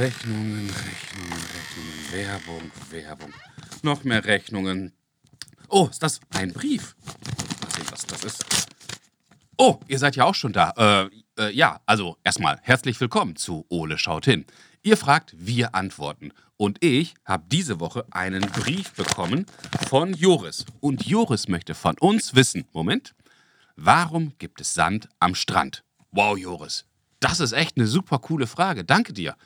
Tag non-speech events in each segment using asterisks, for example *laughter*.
Rechnungen, Rechnungen, Rechnungen, Werbung, Werbung. Noch mehr Rechnungen. Oh, ist das ein Brief? Mal sehen, was das ist. Oh, ihr seid ja auch schon da. Äh, äh, ja, also erstmal herzlich willkommen zu Ole schaut hin. Ihr fragt, wir antworten. Und ich habe diese Woche einen Brief bekommen von Joris. Und Joris möchte von uns wissen, Moment, warum gibt es Sand am Strand? Wow, Joris, das ist echt eine super coole Frage. Danke dir.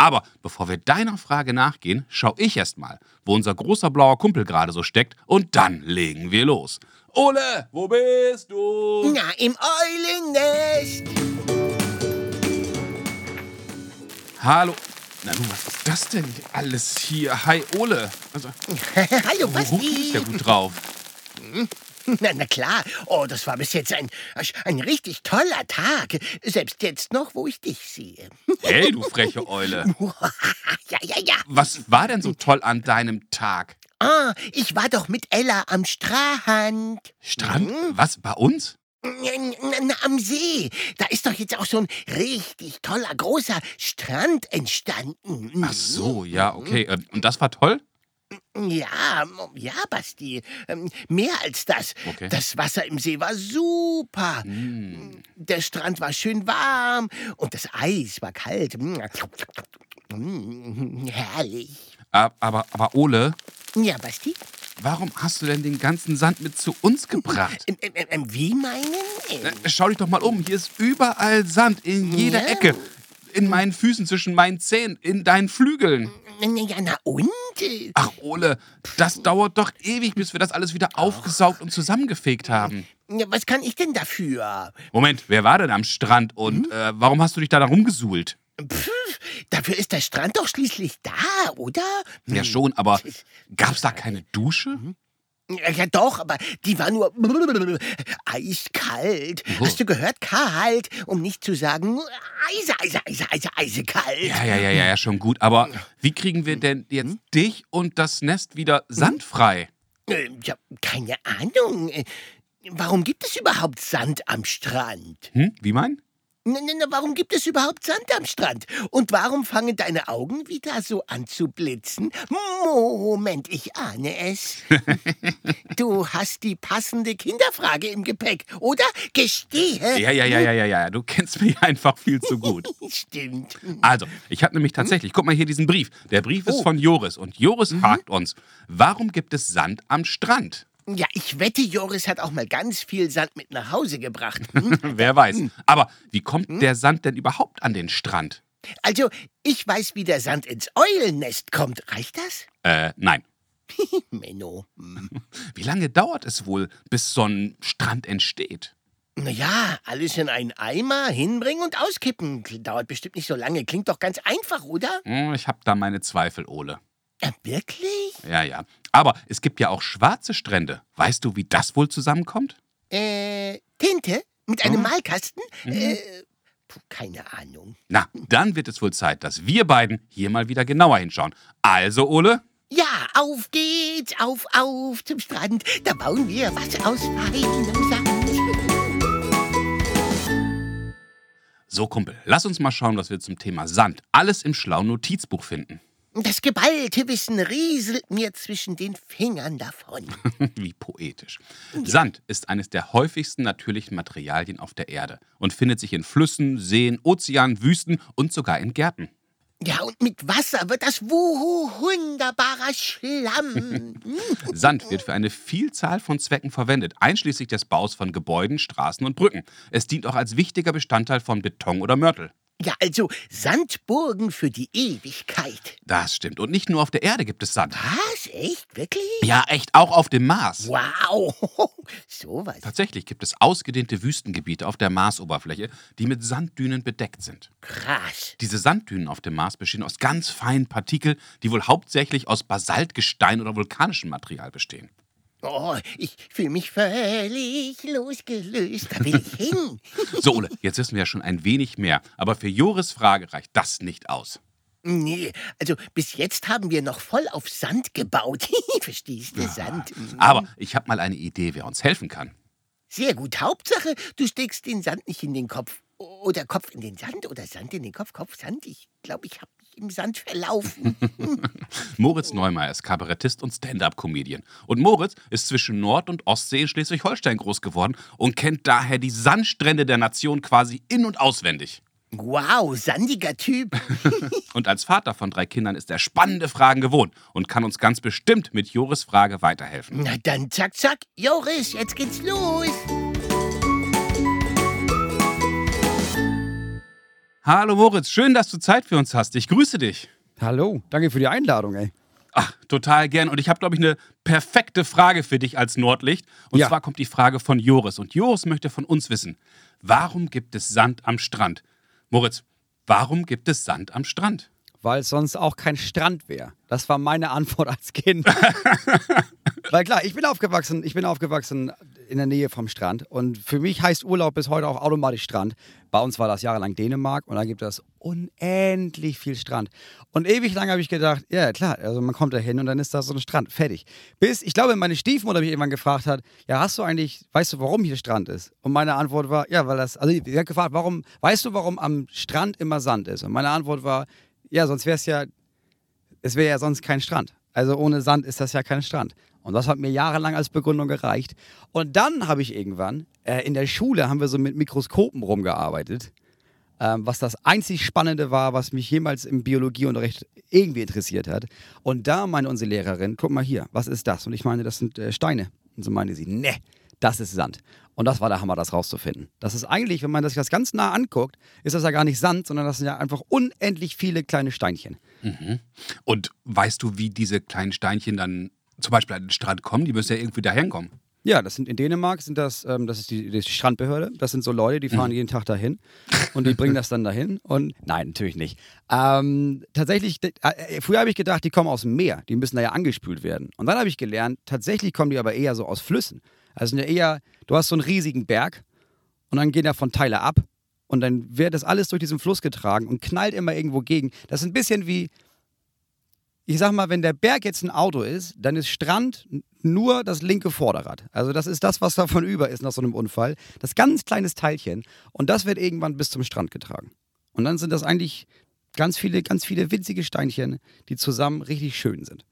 Aber bevor wir deiner Frage nachgehen, schau ich erst mal, wo unser großer blauer Kumpel gerade so steckt und dann legen wir los. Ole, wo bist du? Na, im Eulennest. Hallo. Na du, was ist das denn alles hier? Hi, Ole. Also, *laughs* Hallo, oh, du bist ja Basti. gut drauf. *laughs* Na, na klar. Oh, das war bis jetzt ein, ein richtig toller Tag. Selbst jetzt noch, wo ich dich sehe. Hey, du freche Eule. *laughs* ja, ja, ja. Was war denn so toll an deinem Tag? Ah, ich war doch mit Ella am Strand. Strand? Was, bei uns? Am See. Da ist doch jetzt auch so ein richtig toller, großer Strand entstanden. Ach so, ja, okay. Äh, Und das war toll? Ja, ja, Basti. Ähm, Mehr als das. Okay. Das Wasser im See war super. Hm. Der Strand war schön warm und das Eis war kalt. Mm, Herrlich. Ab- Aber, aber Ole, Ja, Basti? warum hast du denn den ganzen Sand mit zu uns gebracht? Ähm, ähm, ähm, wie meinen? Äh, Schau dich doch mal um. Hier ist überall Sand in jeder Ja. Ecke. In meinen Füßen, zwischen meinen Zähnen, in deinen Flügeln. Ja, na und? Äh, Ach, Ole, das dauert doch ewig, bis wir das alles wieder aufgesaugt und zusammengefegt haben. ja, Was kann ich denn dafür? Moment, wer war denn am Strand und äh, warum hast du dich da, rumgesuhlt? Pff, dafür ist der Strand doch schließlich da, oder? Ja, schon, aber gab's da keine Dusche? Ja, ja, doch, aber die war nur eiskalt. Oh. Hast du gehört? Kalt, um nicht zu sagen eise, eise, eise, eise, eisekalt. Ja, ja, ja, ja, ja, schon gut. Aber wie kriegen wir denn jetzt Hm? dich und das Nest wieder sandfrei? Äh, ja, keine Ahnung. Äh, Warum gibt es überhaupt Sand am Strand? Hm? Wie mein? Warum gibt es überhaupt Sand am Strand? Und warum fangen deine Augen wieder so an zu blitzen? Moment, ich ahne es. *laughs* du hast die passende Kinderfrage im Gepäck, oder? Gestehe. Ja, ja, ja, ja, ja, ja. Du kennst mich einfach viel zu gut. *laughs* Stimmt. Also, ich habe nämlich tatsächlich, guck mal hier diesen Brief. Der Brief ist Oh. von Joris und Joris fragt uns, warum gibt es Sand am Strand? Ja, ich wette, Joris hat auch mal ganz viel Sand mit nach Hause gebracht. *laughs* Hm? Wer weiß. Aber wie kommt der Sand denn überhaupt an den Strand? Also, ich weiß, wie der Sand ins Eulennest kommt. Reicht das? Äh, nein. *laughs* Menno. Hm. *laughs* Wie lange dauert es wohl, bis so ein Strand entsteht? Naja, alles in einen Eimer hinbringen und auskippen. Dauert bestimmt nicht so lange. Klingt doch ganz einfach, oder? Hm, Ich habe da meine Zweifel, Ole. Äh, wirklich? Ja, ja. Aber es gibt ja auch schwarze Strände. Weißt du, wie das wohl zusammenkommt? Äh, Tinte? Mit einem Hm. Malkasten? Äh, puh, keine Ahnung. Na, dann wird es wohl Zeit, dass wir beiden hier mal wieder genauer hinschauen. Also, Ole, Ja, auf geht's, auf, auf zum Strand. Da bauen wir was aus feinem Sand. so Kumpel, lass uns mal schauen, was wir zum Thema Sand alles im schlauen Notizbuch finden. Das geballte Wissen rieselt mir zwischen den Fingern davon. *laughs* Wie poetisch. Sand ist eines der häufigsten natürlichen Materialien auf der Erde und findet sich in Flüssen, Seen, Ozeanen, Wüsten und sogar in Gärten. Ja, und mit Wasser wird das wuhu wunderbarer Schlamm. *laughs* Sand wird für eine Vielzahl von Zwecken verwendet, einschließlich des Baus von Gebäuden, Straßen und Brücken. Es dient auch als wichtiger Bestandteil von Beton oder Mörtel. Ja, also Sandburgen für die Ewigkeit. Das stimmt. Und nicht nur auf der Erde gibt es Sand. Was? Echt? Wirklich? Ja, echt, auch auf dem Mars. Wow. *laughs* Sowas. Tatsächlich gibt es ausgedehnte Wüstengebiete auf der Marsoberfläche, die mit Sanddünen bedeckt sind. Krass. Diese Sanddünen auf dem Mars bestehen aus ganz feinen Partikeln, die wohl hauptsächlich aus Basaltgestein oder vulkanischem Material bestehen. Oh, ich fühle mich völlig losgelöst. Da will ich *laughs* hin. So, Ole, jetzt wissen wir ja schon ein wenig mehr, aber für Joris Frage reicht das nicht aus. Nee, also bis jetzt haben wir noch voll auf Sand gebaut. *laughs* Verstehst du, Sand? Aber ich habe mal eine Idee, wer uns helfen kann. Sehr gut. Hauptsache, du steckst den Sand nicht in den Kopf. Oder Kopf in den Sand oder Sand in den Kopf. Kopf, Sand. Ich glaube, ich habe im Sand verlaufen. *laughs* Moritz Neumeier ist Kabarettist und Stand-up-Comedian. Und Moritz ist zwischen Nord- und Ostsee in Schleswig-Holstein groß geworden und kennt daher die Sandstrände der Nation quasi in- und auswendig. Wow, sandiger Typ. *laughs* Und als Vater von drei Kindern ist er spannende Fragen gewohnt und kann uns ganz bestimmt mit Joris Frage weiterhelfen. Na dann zack, zack. Joris, jetzt geht's los. Hallo Moritz, schön, dass du Zeit für uns hast. Ich grüße dich. Hallo, danke für die Einladung, ey. Ach, total gern. Und ich habe, glaube ich, eine perfekte Frage für dich als Nordlicht. Und Ja. zwar kommt die Frage von Joris. Und Joris möchte von uns wissen, warum gibt es Sand am Strand? Moritz, warum gibt es Sand am Strand? Weil es sonst auch kein Strand wäre. Das war meine Antwort als Kind. *laughs* Weil klar, ich bin aufgewachsen, ich bin aufgewachsen in der Nähe vom Strand und für mich heißt Urlaub bis heute auch automatisch Strand. Bei uns war das jahrelang Dänemark und da gibt es unendlich viel Strand. Und ewig lang habe ich gedacht, ja klar, also man kommt da hin und dann ist da so ein Strand, fertig. Bis, ich glaube, meine Stiefmutter mich irgendwann gefragt hat, ja, hast du eigentlich, weißt du, warum hier Strand ist? Und meine Antwort war, ja, weil das, also sie hat gefragt, warum, weißt du, warum am Strand immer Sand ist? Und meine Antwort war, ja, sonst wäre es ja, es wäre ja sonst kein Strand. Also ohne Sand ist das ja kein Strand. Und das hat mir jahrelang als Begründung gereicht. Und dann habe ich irgendwann, äh, in der Schule haben wir so mit Mikroskopen rumgearbeitet, ähm, was das einzig Spannende war, was mich jemals im Biologieunterricht irgendwie interessiert hat. Und da meinte unsere Lehrerin, guck mal hier, was ist das? Und ich meine, das sind äh, Steine. Und so meinte sie, ne, das ist Sand. Und das war der Hammer, das rauszufinden. Das ist eigentlich, wenn man sich das ganz nah anguckt, ist das ja gar nicht Sand, sondern das sind ja einfach unendlich viele kleine Steinchen. Und weißt du, wie diese kleinen Steinchen dann zum Beispiel an den Strand kommen? Die müssen ja irgendwie dahin kommen. Ja, das sind in Dänemark sind das, ähm, das ist die, die Strandbehörde. Das sind so Leute, die fahren jeden Tag dahin und die bringen das dann dahin. Und nein, natürlich nicht. Ähm, tatsächlich, äh, äh, früher habe ich gedacht, die kommen aus dem Meer, die müssen da ja angespült werden. Und dann habe ich gelernt, tatsächlich kommen die aber eher so aus Flüssen. Also sind ja eher, du hast so einen riesigen Berg und dann gehen davon Teile ab und dann wird das alles durch diesen Fluss getragen und knallt immer irgendwo gegen. Das ist ein bisschen wie, ich sag mal, wenn der Berg jetzt ein Auto ist, dann ist Strand nur das linke Vorderrad. Also das ist das, was davon über ist nach so einem Unfall. Das ganz kleines Teilchen und das wird irgendwann bis zum Strand getragen. Und dann sind das eigentlich ganz viele, ganz viele winzige Steinchen, die zusammen richtig schön sind.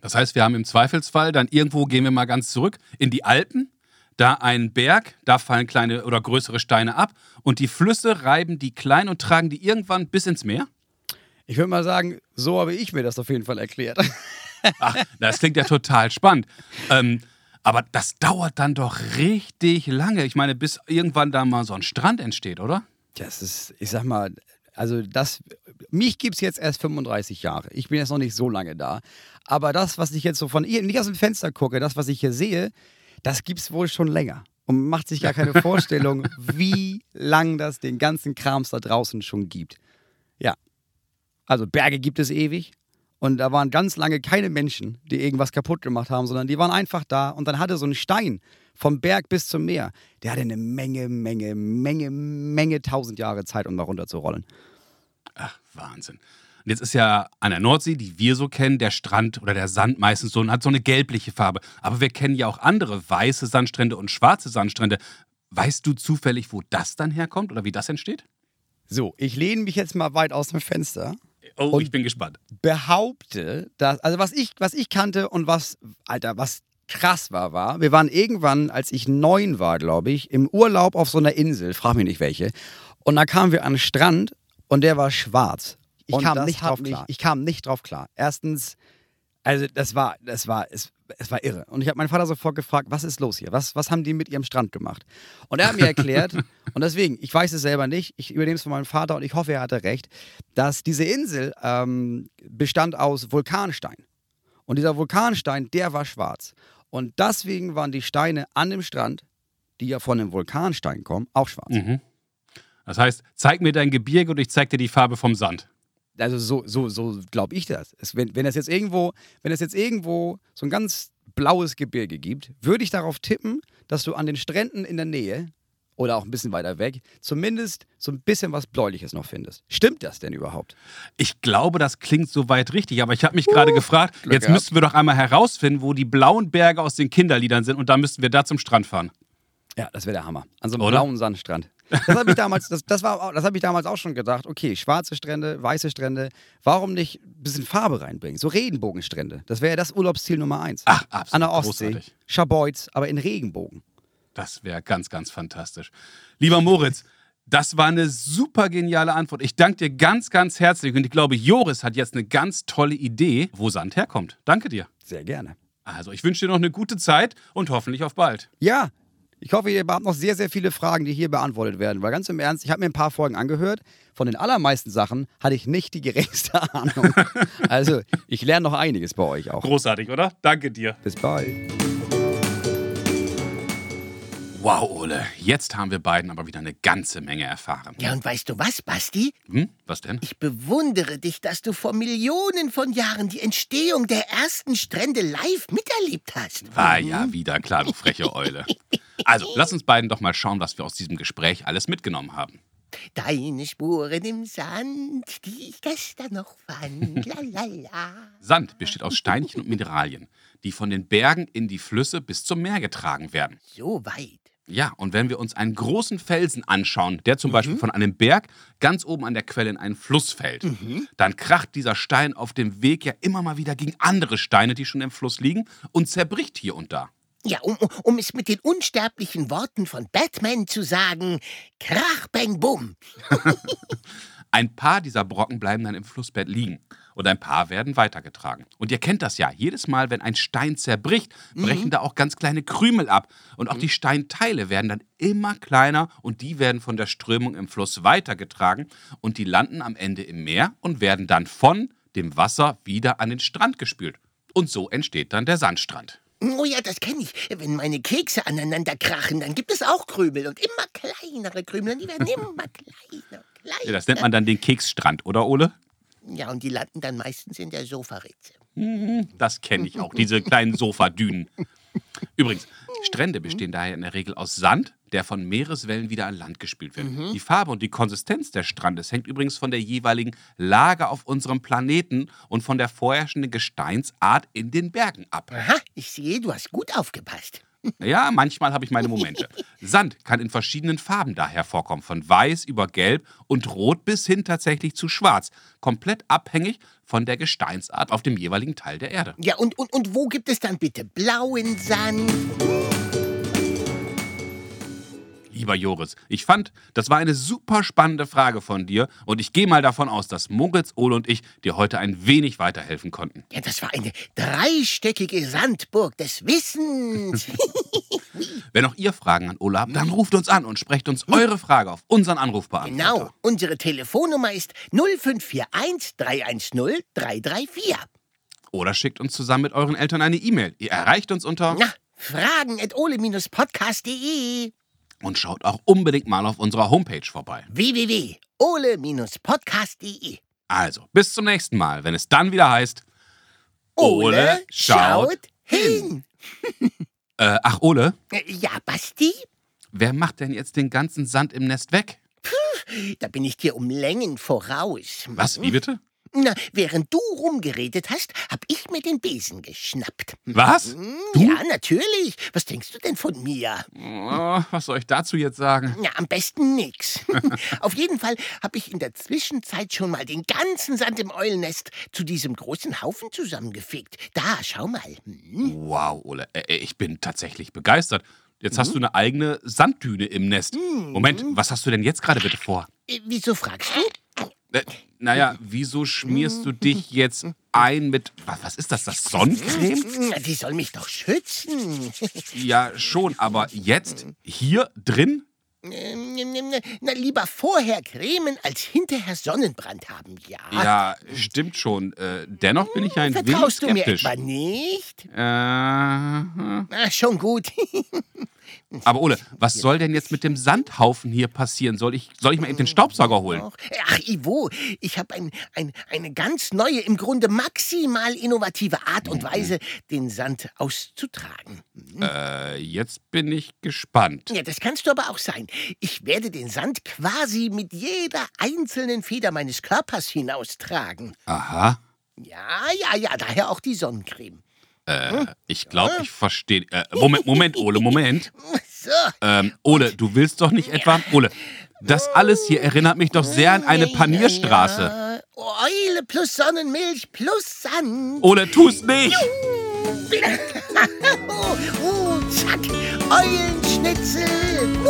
Das heißt, wir haben im Zweifelsfall dann irgendwo, gehen wir mal ganz zurück, in die Alpen, da ein Berg, da fallen kleine oder größere Steine ab und die Flüsse reiben die klein und tragen die irgendwann bis ins Meer? Ich würde mal sagen, so habe ich mir das auf jeden Fall erklärt. *laughs* Ach, das klingt ja total spannend. Ähm, aber das dauert dann doch richtig lange. Ich meine, bis irgendwann da mal so ein Strand entsteht, oder? Das ist, ich sag mal, also das, mich gibt es jetzt erst 35 Jahre. Ich bin jetzt noch nicht so lange da. Aber das, was ich jetzt so von ihr, nicht aus dem Fenster gucke, das, was ich hier sehe, das gibt es wohl schon länger. Und man macht sich gar keine *laughs* Vorstellung, wie lang das den ganzen Krams da draußen schon gibt. Ja. Also Berge gibt es ewig. Und da waren ganz lange keine Menschen, die irgendwas kaputt gemacht haben, sondern die waren einfach da. Und dann hatte so ein Stein vom Berg bis zum Meer, der hatte eine Menge, Menge, Menge, Menge tausend Jahre Zeit, um da runter zu rollen. Ach, Wahnsinn. Und jetzt ist ja an der Nordsee, die wir so kennen, der Strand oder der Sand meistens so und hat so eine gelbliche Farbe. Aber wir kennen ja auch andere weiße Sandstrände und schwarze Sandstrände. Weißt du zufällig, wo das dann herkommt oder wie das entsteht? So, ich lehne mich jetzt mal weit aus dem Fenster. Oh, ich bin gespannt. behaupte, dass, also was ich, was ich kannte und was, Alter, was krass war, war, wir waren irgendwann, als ich neun war, glaube ich, im Urlaub auf so einer Insel, frag mich nicht welche, und da kamen wir an den Strand und der war schwarz. Ich Und kam nicht drauf mich- klar. Ich kam nicht drauf klar. Erstens, also das war, das war, es, es war irre. Und ich habe meinen Vater sofort gefragt, was ist los hier? Was, was haben die mit ihrem Strand gemacht? Und er hat mir erklärt, *laughs* und deswegen, ich weiß es selber nicht, ich übernehme es von meinem Vater und ich hoffe, er hatte recht, dass diese Insel ähm, bestand aus Vulkanstein. Und dieser Vulkanstein, der war schwarz. Und deswegen waren die Steine an dem Strand, die ja von einem Vulkanstein kommen, auch schwarz. Mhm. Das heißt, zeig mir dein Gebirge und ich zeig dir die Farbe vom Sand. Also so, so, so glaube ich das. Es, wenn, wenn es jetzt irgendwo, wenn es jetzt irgendwo so ein ganz blaues Gebirge gibt, würde ich darauf tippen, dass du an den Stränden in der Nähe oder auch ein bisschen weiter weg zumindest so ein bisschen was Bläuliches noch findest. Stimmt das denn überhaupt? Ich glaube, das klingt soweit richtig, aber ich habe mich gerade gefragt, Glück jetzt gehabt. müssten wir doch einmal herausfinden, wo die blauen Berge aus den Kinderliedern sind und da müssten wir da zum Strand fahren. Ja, das wäre der Hammer. An so einem Oder? blauen Sandstrand. Das habe ich, damals, das, das, war, das hab ich damals auch schon gedacht. Okay, schwarze Strände, weiße Strände, warum nicht ein bisschen Farbe reinbringen? So Regenbogenstrände. Das wäre ja das Urlaubsziel Nummer eins. Ach, absolut. An der Ostsee. Großartig. Schaboiz, aber in Regenbogen. Das wäre ganz, ganz fantastisch. Lieber Moritz, das war eine super geniale Antwort. Ich danke dir ganz, ganz herzlich und ich glaube, Joris hat jetzt eine ganz tolle Idee, wo Sand herkommt. Danke dir. Sehr gerne. Also, ich wünsche dir noch eine gute Zeit und hoffentlich auf bald. Ja, ich hoffe, ihr habt noch sehr, sehr viele Fragen, die hier beantwortet werden. Weil ganz im Ernst, ich habe mir ein paar Folgen angehört. Von den allermeisten Sachen hatte ich nicht die geringste *laughs* Ahnung. Also, ich lerne noch einiges bei euch auch. Großartig, oder? Danke dir. Bis bald. Wow, Ole, jetzt haben wir beiden aber wieder eine ganze Menge erfahren. Ja, und weißt du was, Basti? Hm? Was denn? Ich bewundere dich, dass du vor Millionen von Jahren die Entstehung der ersten Strände live miterlebt hast. War ja wieder klar, du freche Eule. Also, lass uns beiden doch mal schauen, was wir aus diesem Gespräch alles mitgenommen haben. Deine Spuren im Sand, die ich gestern noch fand. Lalala. Sand besteht aus Steinchen und Mineralien, die von den Bergen in die Flüsse bis zum Meer getragen werden. So weit. Ja, und wenn wir uns einen großen Felsen anschauen, der zum Beispiel von einem Berg ganz oben an der Quelle in einen Fluss fällt, dann kracht dieser Stein auf dem Weg ja immer mal wieder gegen andere Steine, die schon im Fluss liegen, und zerbricht hier und da. Ja, um, um- es mit den unsterblichen Worten von Batman zu sagen, Krach, Bang, Bum. *laughs* Ein paar dieser Brocken bleiben dann im Flussbett liegen und ein paar werden weitergetragen. Und ihr kennt das ja, jedes Mal, wenn ein Stein zerbricht, brechen da auch ganz kleine Krümel ab. Und auch die Steinteile werden dann immer kleiner und die werden von der Strömung im Fluss weitergetragen und die landen am Ende im Meer und werden dann von dem Wasser wieder an den Strand gespült. Und so entsteht dann der Sandstrand. Oh ja, das kenne ich. Wenn meine Kekse aneinander krachen, dann gibt es auch Krümel und immer kleinere Krümel und die werden *laughs* immer kleiner, kleiner. Ja, das nennt man dann den Keksstrand, oder Ole? Ja, und die landen dann meistens in der Sofaritze. Das kenne ich auch, diese kleinen Sofadünen. *laughs* Übrigens, Strände bestehen daher in der Regel aus Sand, der von Meereswellen wieder an Land gespült wird. Die Farbe und die Konsistenz des Strandes hängt übrigens von der jeweiligen Lage auf unserem Planeten und von der vorherrschenden Gesteinsart in den Bergen ab. Aha, ich sehe, du hast gut aufgepasst. Ja, manchmal habe ich meine Momente. Sand kann in verschiedenen Farben daher vorkommen, von weiß über gelb und rot bis hin tatsächlich zu schwarz, komplett abhängig von der Gesteinsart auf dem jeweiligen Teil der Erde. Ja, und, und, und wo gibt es dann bitte blauen Sand? Lieber Joris, ich fand, das war eine super spannende Frage von dir und ich gehe mal davon aus, dass Moritz, Ole und ich dir heute ein wenig weiterhelfen konnten. Ja, das war eine dreistöckige Sandburg des Wissens. *laughs* *laughs* Wenn auch ihr Fragen an Ole habt, dann ruft uns an und sprecht uns eure Frage auf unseren Anrufbeantworter. genau, unsere Telefonnummer ist 0541 310 334. Oder schickt uns zusammen mit euren Eltern eine E-Mail. Ihr erreicht uns unter Na, fragen at ole-podcast.de und schaut auch unbedingt mal auf unserer Homepage vorbei. www.ole-podcast.de Also, bis zum nächsten Mal, wenn es dann wieder heißt Ole schaut hin. *laughs* Äh, ach Ole, Äh, Ja, Basti, wer macht denn jetzt den ganzen Sand im Nest weg? da bin ich dir um Längen voraus. Was, wie bitte? Na, während du rumgeredet hast, hab ich mir den Besen geschnappt. Was? Hm? Ja, natürlich. Was denkst du denn von mir? Oh, was soll ich dazu jetzt sagen? Ja, am besten nix. *laughs* Auf jeden Fall habe ich in der Zwischenzeit schon mal den ganzen Sand im Eulennest zu diesem großen Haufen zusammengefegt. Da, schau mal. Hm? Wow, Ole, äh, ich bin tatsächlich begeistert. Jetzt hast du eine eigene Sanddüne im Nest. Moment, was hast du denn jetzt gerade bitte vor? Äh, Wieso fragst du? Äh, naja, wieso schmierst du dich *laughs* jetzt ein mit. Was, ist das? Das Sonnencreme? Die soll mich doch schützen. Ja, schon, aber jetzt hier drin? Ähm, Na, lieber vorher cremen als hinterher Sonnenbrand haben, ja. Ja, stimmt schon. Äh, dennoch bin ich ein wenig Vertraust du mir skeptisch. etwa nicht? Äh, hm. Na, schon gut. *laughs* aber Ole, was soll denn jetzt mit dem Sandhaufen hier passieren? Soll ich, soll ich mal eben den Staubsauger holen? Ach, Ivo, ich habe ein, ein, eine ganz neue, im Grunde maximal innovative Art und Weise, den Sand auszutragen. Äh, jetzt bin ich gespannt. Ja, das kannst du aber auch sein. Ich werde den Sand quasi mit jeder einzelnen Feder meines Körpers hinaustragen. Aha. Ja, ja, ja, daher auch die Sonnencreme. Äh, ich glaube, ich verstehe. Äh, Moment, Moment, Ole, Moment. *laughs* Ähm, Ole, du willst doch nicht etwa. Ole, das alles hier erinnert mich doch sehr an eine Panierstraße. Eule plus Sonnenmilch plus Sand. Ole, tu's nicht! *laughs* Oh, oh, zack, Eulenschnitzel. *laughs*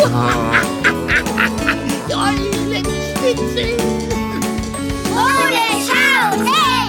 Eulenschnitzel. Ole, schau, hey!